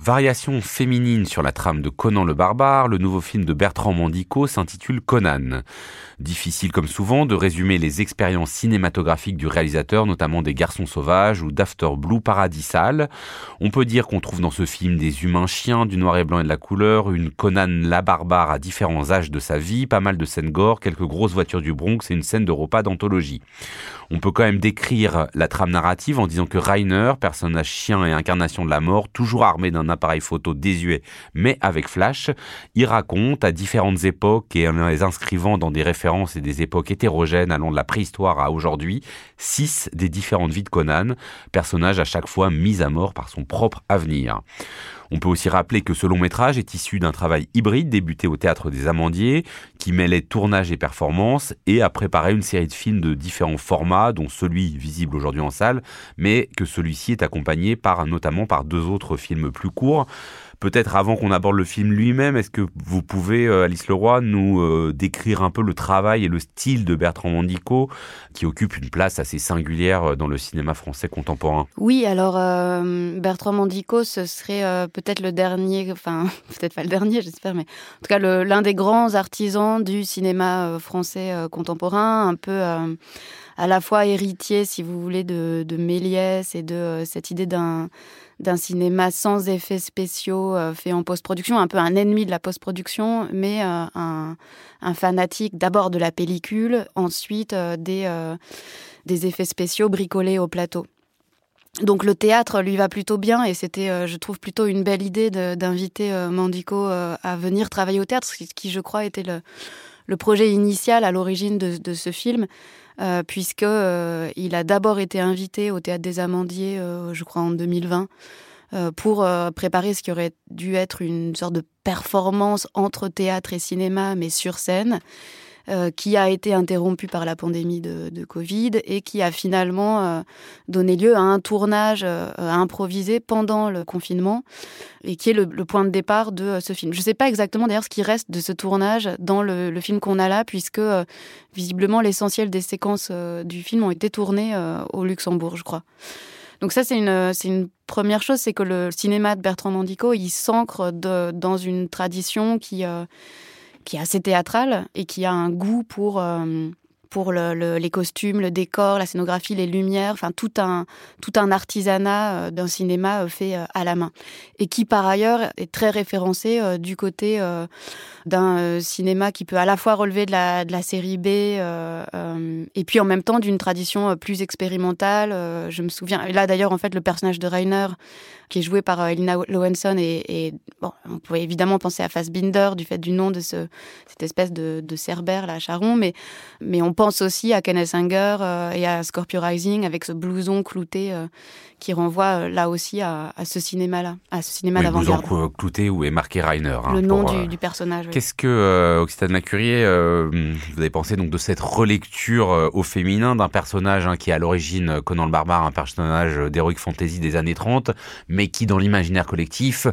Variation féminine sur la trame de Conan le barbare, le nouveau film de Bertrand Mandico s'intitule Conan. Difficile comme souvent de résumer les expériences cinématographiques du réalisateur, notamment des Garçons sauvages ou d'After Blue Paradisal. On peut dire qu'on trouve dans ce film des humains chiens, du noir et blanc et de la couleur, une Conan la barbare à différents âges de sa vie, pas mal de scènes gore, quelques grosses voitures du Bronx et une scène de repas d'anthologie. On peut quand même décrire la trame narrative en disant que Rainer, personnage chien et incarnation de la mort, toujours armé d'un appareil photo désuet mais avec flash, y raconte à différentes époques et en les inscrivant dans des références et des époques hétérogènes allant de la préhistoire à aujourd'hui, six des différentes vies de Conan, personnage à chaque fois mis à mort par son propre avenir. On peut aussi rappeler que ce long métrage est issu d'un travail hybride débuté au théâtre des Amandiers, qui mêlait tournage et performance, et a préparé une série de films de différents formats, dont celui visible aujourd'hui en salle, mais que celui-ci est accompagné par notamment par deux autres films plus courts. Peut-être avant qu'on aborde le film lui-même, est-ce que vous pouvez, euh, Alice Leroy, nous euh, décrire un peu le travail et le style de Bertrand Mandico, qui occupe une place assez singulière euh, dans le cinéma français contemporain? Oui, alors Bertrand Mandico, ce serait peut-être le dernier, enfin peut-être pas le dernier, j'espère, mais en tout cas l'un des grands artisans du cinéma français contemporain, un peu à la fois héritier, si vous voulez, de, de Méliès et de cette idée d'un d'un cinéma sans effets spéciaux euh, fait en post-production, un peu un ennemi de la post-production, mais euh, un, fanatique d'abord de la pellicule, ensuite euh, des, des effets spéciaux bricolés au plateau. Donc le théâtre lui va plutôt bien et c'était, je trouve, plutôt une belle idée d'inviter Mandico à venir travailler au théâtre, ce qui, je crois, était le, le projet initial à l'origine de, ce film. Euh, puisque euh, il a d'abord été invité au Théâtre des Amandiers, euh, je crois en 2020, pour préparer ce qui aurait dû être une sorte de performance entre théâtre et cinéma, mais sur scène. Euh, qui a été interrompu par la pandémie de, Covid et qui a finalement euh, donné lieu à un tournage euh, improvisé pendant le confinement et qui est le, point de départ de ce film. Je ne sais pas exactement d'ailleurs ce qui reste de ce tournage dans le, film qu'on a là, puisque visiblement l'essentiel des séquences du film ont été tournées au Luxembourg, je crois. Donc ça, c'est une, c'est une première chose, c'est que le cinéma de Bertrand Mandico, il s'ancre dans une tradition qui qui est assez théâtral et qui a un goût pour euh, pour le, les costumes, le décor, la scénographie, les lumières, enfin tout un tout un artisanat euh, d'un cinéma euh, fait à la main et qui par ailleurs est très référencé du côté d'un cinéma qui peut à la fois relever de la de la série B et puis en même temps d'une tradition plus expérimentale. je me souviens là d'ailleurs en fait le personnage de Rainer qui est joué par euh, Elina Lowenson. Et, bon, on pouvait évidemment penser à Fassbinder du fait du nom de ce, cette espèce de, de Cerbère, là, Charon. Mais, mais on pense aussi à Kenneth Anger euh, et à Scorpio Rising avec ce blouson clouté euh, qui renvoie là aussi à, ce cinéma-là, à ce cinéma oui, d'avant-garde. Blouson clouté où est marqué Rainer. Hein, le nom du, personnage. Qu'est-ce que, Occitane Lacurie, vous avez pensé donc de cette relecture au féminin d'un personnage hein, qui est à l'origine Conan le Barbare, un personnage d'heroic fantasy des années 30, mais qui dans l'imaginaire collectif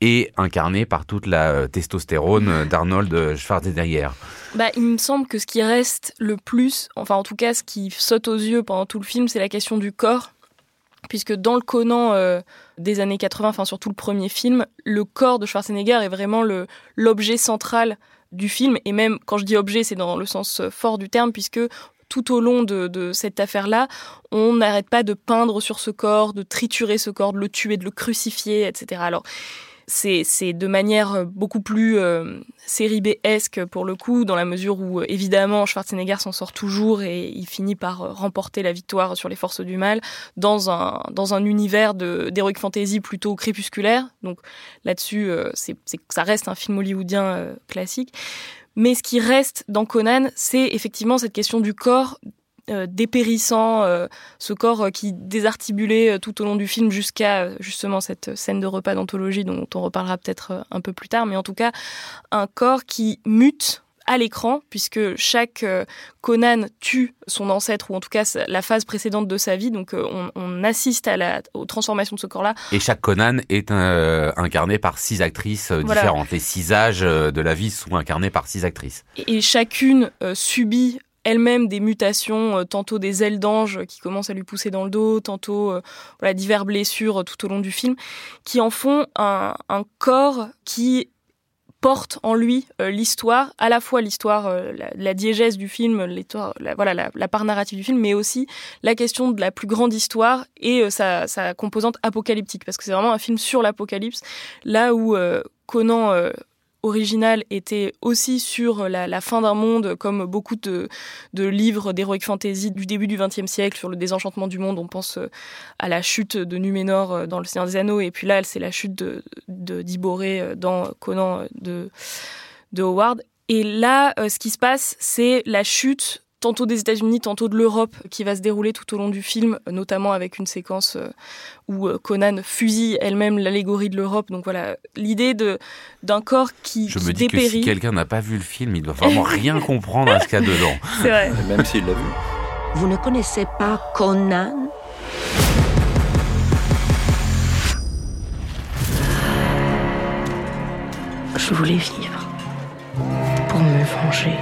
est incarné par toute la euh, testostérone d'Arnold Schwarzenegger. Bah, il me semble que ce qui reste le plus, enfin en tout cas ce qui saute aux yeux pendant tout le film, c'est la question du corps. Puisque dans le Conan euh, des années 80, enfin surtout le premier film, le corps de Schwarzenegger est vraiment l'objet central du film. Et même quand je dis objet, c'est dans le sens fort du terme, puisque tout au long de, cette affaire-là, on n'arrête pas de peindre sur ce corps, de triturer ce corps, de le tuer, de le crucifier, etc. Alors, c'est de manière beaucoup plus euh, série B-esque pour le coup, dans la mesure où évidemment Schwarzenegger s'en sort toujours et il finit par remporter la victoire sur les forces du mal dans un, dans un univers d'heroic fantasy plutôt crépusculaire. Donc là-dessus, euh, c'est ça reste un film hollywoodien euh, classique. Mais ce qui reste dans Conan, c'est effectivement cette question du corps euh, dépérissant, euh, ce corps euh, qui désarticulait tout au long du film jusqu'à justement cette scène de repas d'anthologie dont on reparlera peut-être un peu plus tard, mais en tout cas un corps qui mute à l'écran, puisque chaque euh, Conan tue son ancêtre, ou en tout cas la phase précédente de sa vie. Donc euh, on, assiste à la, aux transformations de ce corps-là. Et chaque Conan est euh, incarné par six actrices différentes. Les six âges de la vie sont incarnés par six actrices. Et, chacune subit elle-même des mutations, tantôt des ailes d'ange qui commencent à lui pousser dans le dos, tantôt voilà, divers blessures tout au long du film, qui en font un, corps qui porte en lui euh, l'histoire, à la fois l'histoire, euh, la, diégèse du film, l'histoire, voilà, la, part narrative du film, mais aussi la question de la plus grande histoire et euh, sa, composante apocalyptique, parce que c'est vraiment un film sur l'apocalypse, là où Conan original était aussi sur la, fin d'un monde, comme beaucoup de, livres d'heroic fantasy du début du XXe siècle sur le désenchantement du monde. On pense euh, à la chute de Numénor euh, dans Le Seigneur des Anneaux, et puis là, c'est la chute de, d'Iboré euh, dans Conan de, de Howard. Et là, ce qui se passe, c'est la chute tantôt des États-Unis, tantôt de l'Europe, qui va se dérouler tout au long du film, notamment avec une séquence euh, où euh, Conan fusille elle-même l'allégorie de l'Europe. Donc voilà, l'idée de d'un corps qui Je me dis que si quelqu'un n'a pas vu le film, il doit vraiment rien comprendre à ce qu'il y a dedans. C'est vrai. Même s'il l'a vu. Vous ne connaissez pas Conan? Je voulais vivre pour me venger.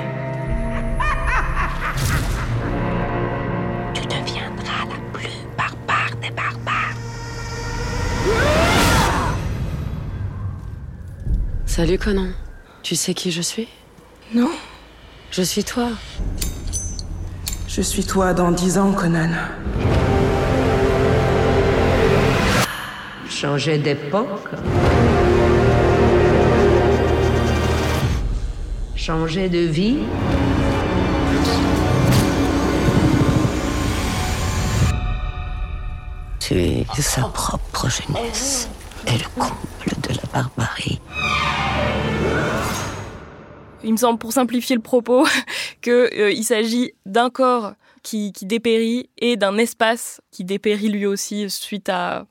Salut Conan. Tu sais qui je suis? Non. Je suis toi. Je suis toi dans dix ans, Conan. Changer d'époque Changer de vie Tuer sa propre jeunesse. Est le comble de la barbarie. Il me semble, pour simplifier le propos, qu'il euh, s'agit d'un corps qui, dépérit et d'un espace qui dépérit lui aussi suite à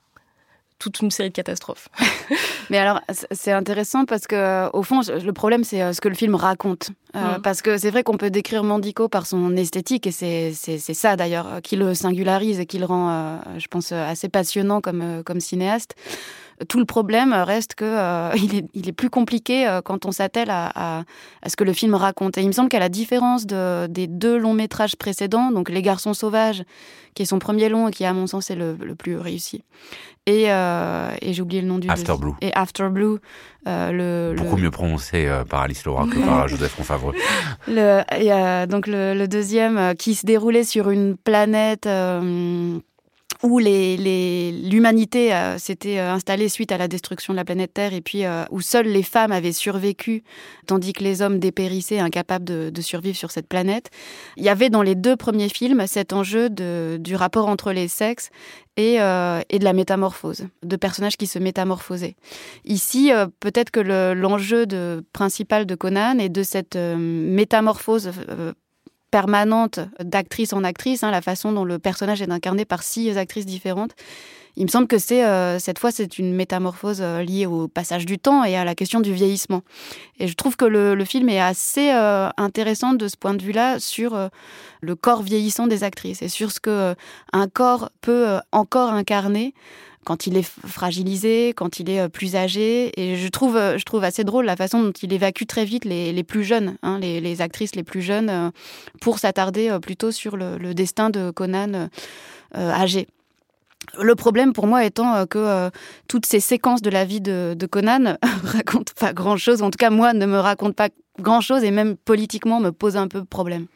toute une série de catastrophes. Mais alors, c'est intéressant parce que, au fond, le problème, c'est euh, ce que le film raconte. Euh. Parce que c'est vrai qu'on peut décrire Mandico par son esthétique, et c'est ça d'ailleurs qui le singularise et qui le rend, je pense, assez passionnant comme, comme cinéaste. Tout le problème reste que euh, il, est, il, est, plus compliqué euh, quand on s'attelle à, à, ce que le film raconte. Et il me semble qu'à la différence de, des deux longs métrages précédents, donc Les Garçons Sauvages, qui est son premier long et qui à mon sens est le, le plus réussi, et, euh, et j'ai oublié le nom du After Blue. Et After Blue, le beaucoup mieux prononcé par Alice Laura que par Joseph Confavreux. Le, et, donc le, le, deuxième qui se déroulait sur une planète où l'humanité euh, s'était euh, installée suite à la destruction de la planète Terre et puis euh, où seules les femmes avaient survécu, tandis que les hommes dépérissaient, incapables de, survivre sur cette planète. Il y avait dans les deux premiers films cet enjeu du rapport entre les sexes et, de la métamorphose, de personnages qui se métamorphosaient. Ici, peut-être que l'enjeu principal de Conan est de cette métamorphose permanente d'actrice en actrice, hein, la façon dont le personnage est incarné par six actrices différentes. Il me semble que c'est euh, cette fois c'est une métamorphose euh, liée au passage du temps et à la question du vieillissement. Et je trouve que le, film est assez euh, intéressant de ce point de vue-là sur le corps vieillissant des actrices et sur ce que un corps peut encore incarner quand il est fragilisé, quand il est euh, plus âgé. Et je trouve, euh, je trouve assez drôle la façon dont il évacue très vite les, les plus jeunes, hein, les, actrices les plus jeunes, euh, pour s'attarder plutôt sur le, destin de Conan âgé. Le problème pour moi étant que toutes ces séquences de la vie de, de Conan racontent pas grand-chose, en tout cas moi ne me racontent pas grand-chose et même politiquement me posent un peu problème.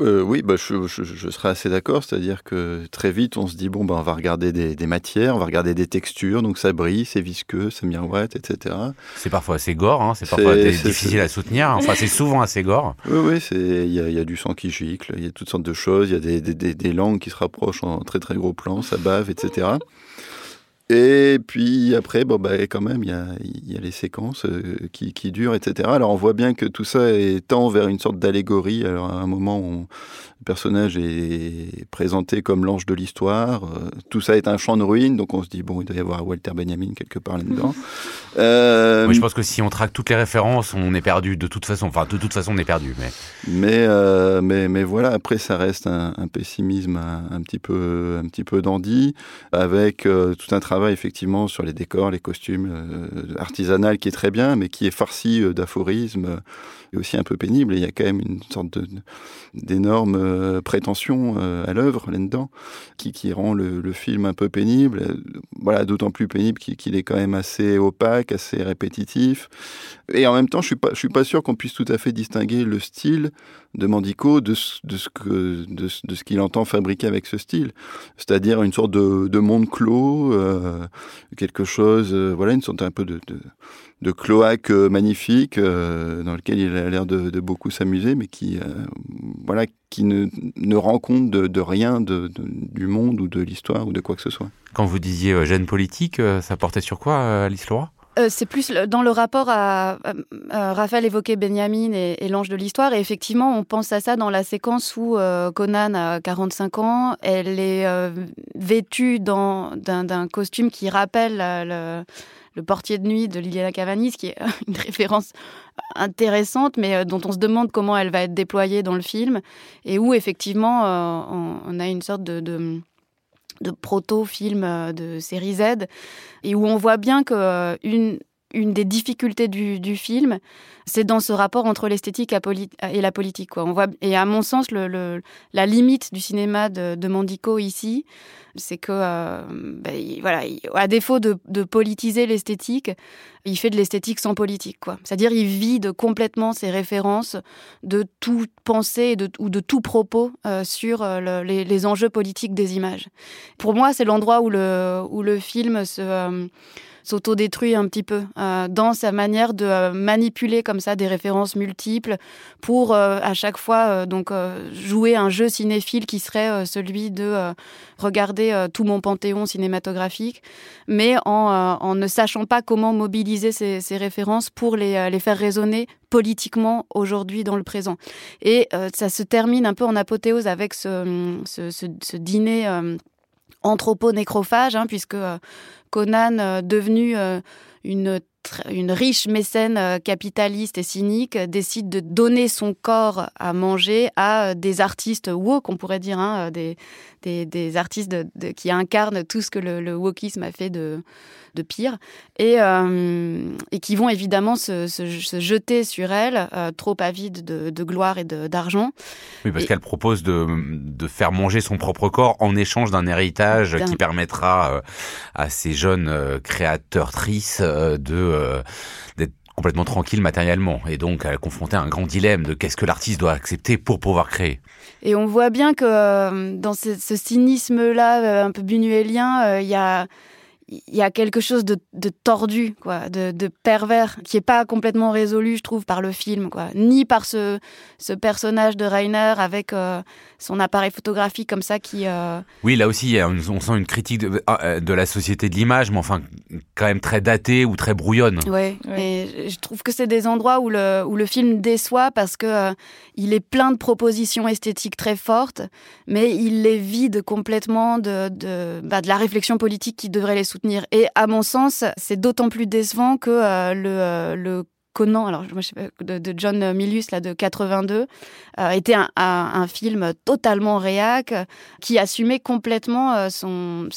Euh, oui, bah, je, je, serais assez d'accord. C'est-à-dire que très vite, on se dit bon, bah, on va regarder des, matières, on va regarder des textures. Donc ça brille, c'est visqueux, c'est miroite, etc. C'est parfois assez gore, hein, c'est parfois difficile à soutenir. Enfin, c'est souvent assez gore. Oui, oui, il y, y, a du sang qui gicle, il y a toutes sortes de choses. Il y a des, des, des, langues qui se rapprochent en très très gros plans, ça bave, etc. Et puis après, bon, bah, quand même, il y a, les séquences euh, qui, durent, etc. Alors on voit bien que tout ça tend vers une sorte d'allégorie. Alors à un moment, Le personnage est présenté comme l'ange de l'histoire. Euh, tout ça est un champ de ruines, donc on se dit, bon, il doit y avoir Walter Benjamin quelque part là-dedans. Euh, je pense que si on traque toutes les références, on est perdu de toute façon. Enfin, de toute façon, on est perdu. Mais, mais, euh, mais, mais, voilà, après, ça reste un, pessimisme un, petit peu, un petit peu dandy, avec tout un travail, effectivement, sur les décors, les costumes, artisanal qui est très bien, mais qui est farci d'aphorismes et aussi un peu pénible. il y a quand même une sorte d'énorme euh, prétention euh, à l'œuvre là-dedans, qui, qui rend le, film un peu pénible. Voilà, d'autant plus pénible qu'il est quand même assez opaque, assez répétitif. Et en même temps, je suis je suis pas sûr qu'on puisse tout à fait distinguer le style de Mandico de, ce que de, ce qu'il entend fabriquer avec ce style, c'est-à-dire une sorte de, de monde clos, euh, quelque chose, voilà, une sorte un peu de, de cloaque euh, magnifique euh, dans lequel il a l'air de, beaucoup s'amuser, mais qui, euh, voilà, qui ne, ne rend compte de, rien du monde ou de l'histoire ou de quoi que ce soit. Quand vous disiez gêne politique, ça portait sur quoi, Alice Leroy c'est plus dans le rapport à, Raphaël évoquait Benjamin et, l'ange de l'histoire. Et effectivement on pense à ça dans la séquence où Conan a 45 ans, elle est vêtue d'un costume qui rappelle le, portier de nuit de Liliana Cavanis, qui est une référence intéressante, mais euh, dont on se demande comment elle va être déployée dans le film, et où effectivement euh, on a une sorte de proto-film euh, de série Z, et où on voit bien que une, une des difficultés du, film, c'est dans ce rapport entre l'esthétique et la politique. Et à mon sens, la limite du cinéma de, de Mandico ici, c'est que, euh, ben, voilà, à défaut de, politiser l'esthétique, il fait de l'esthétique sans politique. C'est-à-dire, il vide complètement ses références de toute pensée ou de tout propos euh, sur euh, les, enjeux politiques des images. Pour moi, c'est l'endroit où le, où le film se s'autodétruit un petit peu euh, dans sa manière de euh, manipuler comme ça des références multiples pour euh, à chaque fois donc jouer un jeu cinéphile qui serait celui de regarder tout mon panthéon cinématographique, mais en, en, ne sachant pas comment mobiliser ces, ces références pour les, les faire résonner politiquement aujourd'hui dans le présent. Et ça se termine un peu en apothéose avec ce, ce, ce, dîner anthropo-nécrophage, hein, puisque Conan, euh, devenu euh, une une riche mécène euh, capitaliste et cynique décide de donner son corps à manger à des artistes woke, on pourrait dire, hein, des, des, artistes qui incarnent tout ce que le, le wokisme a fait de, de pire, et, euh, et qui vont évidemment se, se, jeter sur elle, euh, trop avide de, gloire et d'argent. Oui, parce qu'elle propose de, de, faire manger son propre corps en échange d'un héritage qui permettra à ces jeunes créateurs tristes de d'être complètement tranquille matériellement et donc elle à un grand dilemme de qu'est-ce que l'artiste doit accepter pour pouvoir créer. Et on voit bien que dans ce, cynisme-là un peu bunuélien, il y a il y a quelque chose de, tordu, quoi, de, pervers, qui est pas complètement résolu, je trouve, par le film, quoi, ni par ce, ce personnage de Rainer avec euh, son appareil photographique comme ça qui. Euh, oui, là aussi, on sent une critique de, euh, de la société de l'image, mais enfin, quand même très datée ou très brouillonne. Oui, et je trouve que c'est des endroits où le, où le film déçoit parce que il est plein de propositions esthétiques très fortes, mais il les vide complètement de, de, bah, de la réflexion politique qui devrait les soutenir. Et à mon sens, c'est d'autant plus décevant que euh, le, euh, le Conan, alors je sais pas, de, John Milius là de 82, euh, était un, film totalement réac qui assumait complètement euh, son,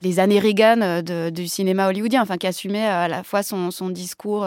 les années Reagan euh, du cinéma hollywoodien, enfin qui assumait à la fois son, son discours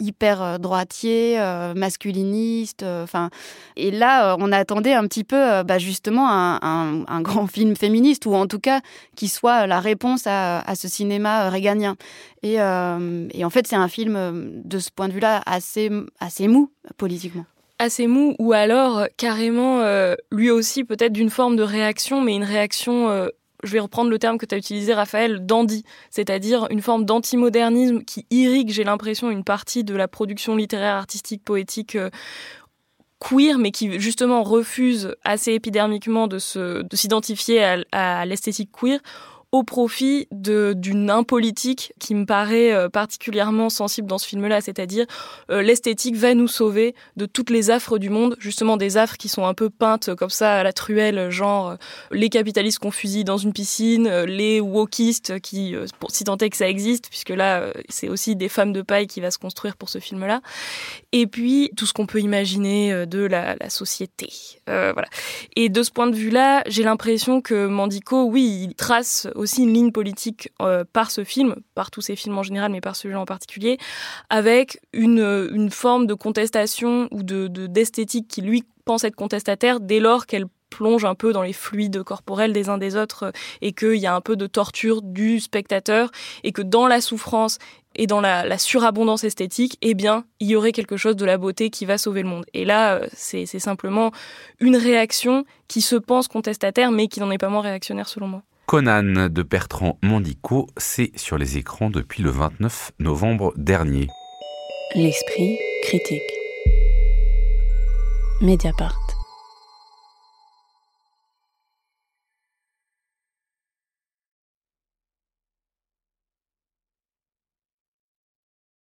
hyper droitier, masculiniste, enfin et là on attendait un petit peu bah, justement un, un, grand film féministe ou en tout cas qui soit la réponse à, ce cinéma réganien. Et en fait c'est un film de ce point de vue-là assez, assez mou politiquement. Assez mou ou alors carrément euh, lui aussi peut-être d'une forme de réaction mais une réaction euh, je vais reprendre le terme que tu as utilisé Raphaël dandy c'est-à-dire une forme d'antimodernisme qui irrigue j'ai l'impression une partie de la production littéraire artistique poétique euh, queer mais qui justement refuse assez épidermiquement de s'identifier à l'esthétique queer au profit d'une impolitique qui me paraît euh, particulièrement sensible dans ce film-là, c'est-à-dire euh, l'esthétique va nous sauver de toutes les affres du monde, justement des affres qui sont un peu peintes comme ça à la truelle, genre euh, les capitalistes qu'on fusille dans une piscine, les wokistes qui, pour, si tant est que ça existe, puisque là c'est aussi des femmes de paille qui va se construire pour ce film-là, et puis tout ce qu'on peut imaginer de la, la société, voilà. Et de ce point de vue-là, j'ai l'impression que Mandico, oui, il trace aussi une ligne politique euh, par ce film, par tous ces films en général, mais par celui-là en particulier, avec une, une forme de contestation ou de d'esthétique qui lui pense être contestataire dès lors qu'elle plonge un peu dans les fluides corporels des uns des autres et qu'il y a un peu de torture du spectateur et que dans la souffrance et dans la, surabondance esthétique, eh bien, il y aurait quelque chose de la beauté qui va sauver le monde. Et là, euh, c'est simplement une réaction qui se pense contestataire, mais qui n'en est pas moins réactionnaire selon moi. Conan de Bertrand Mandico, c'est sur les écrans depuis le 29 novembre dernier. L'esprit critique. Mediapart.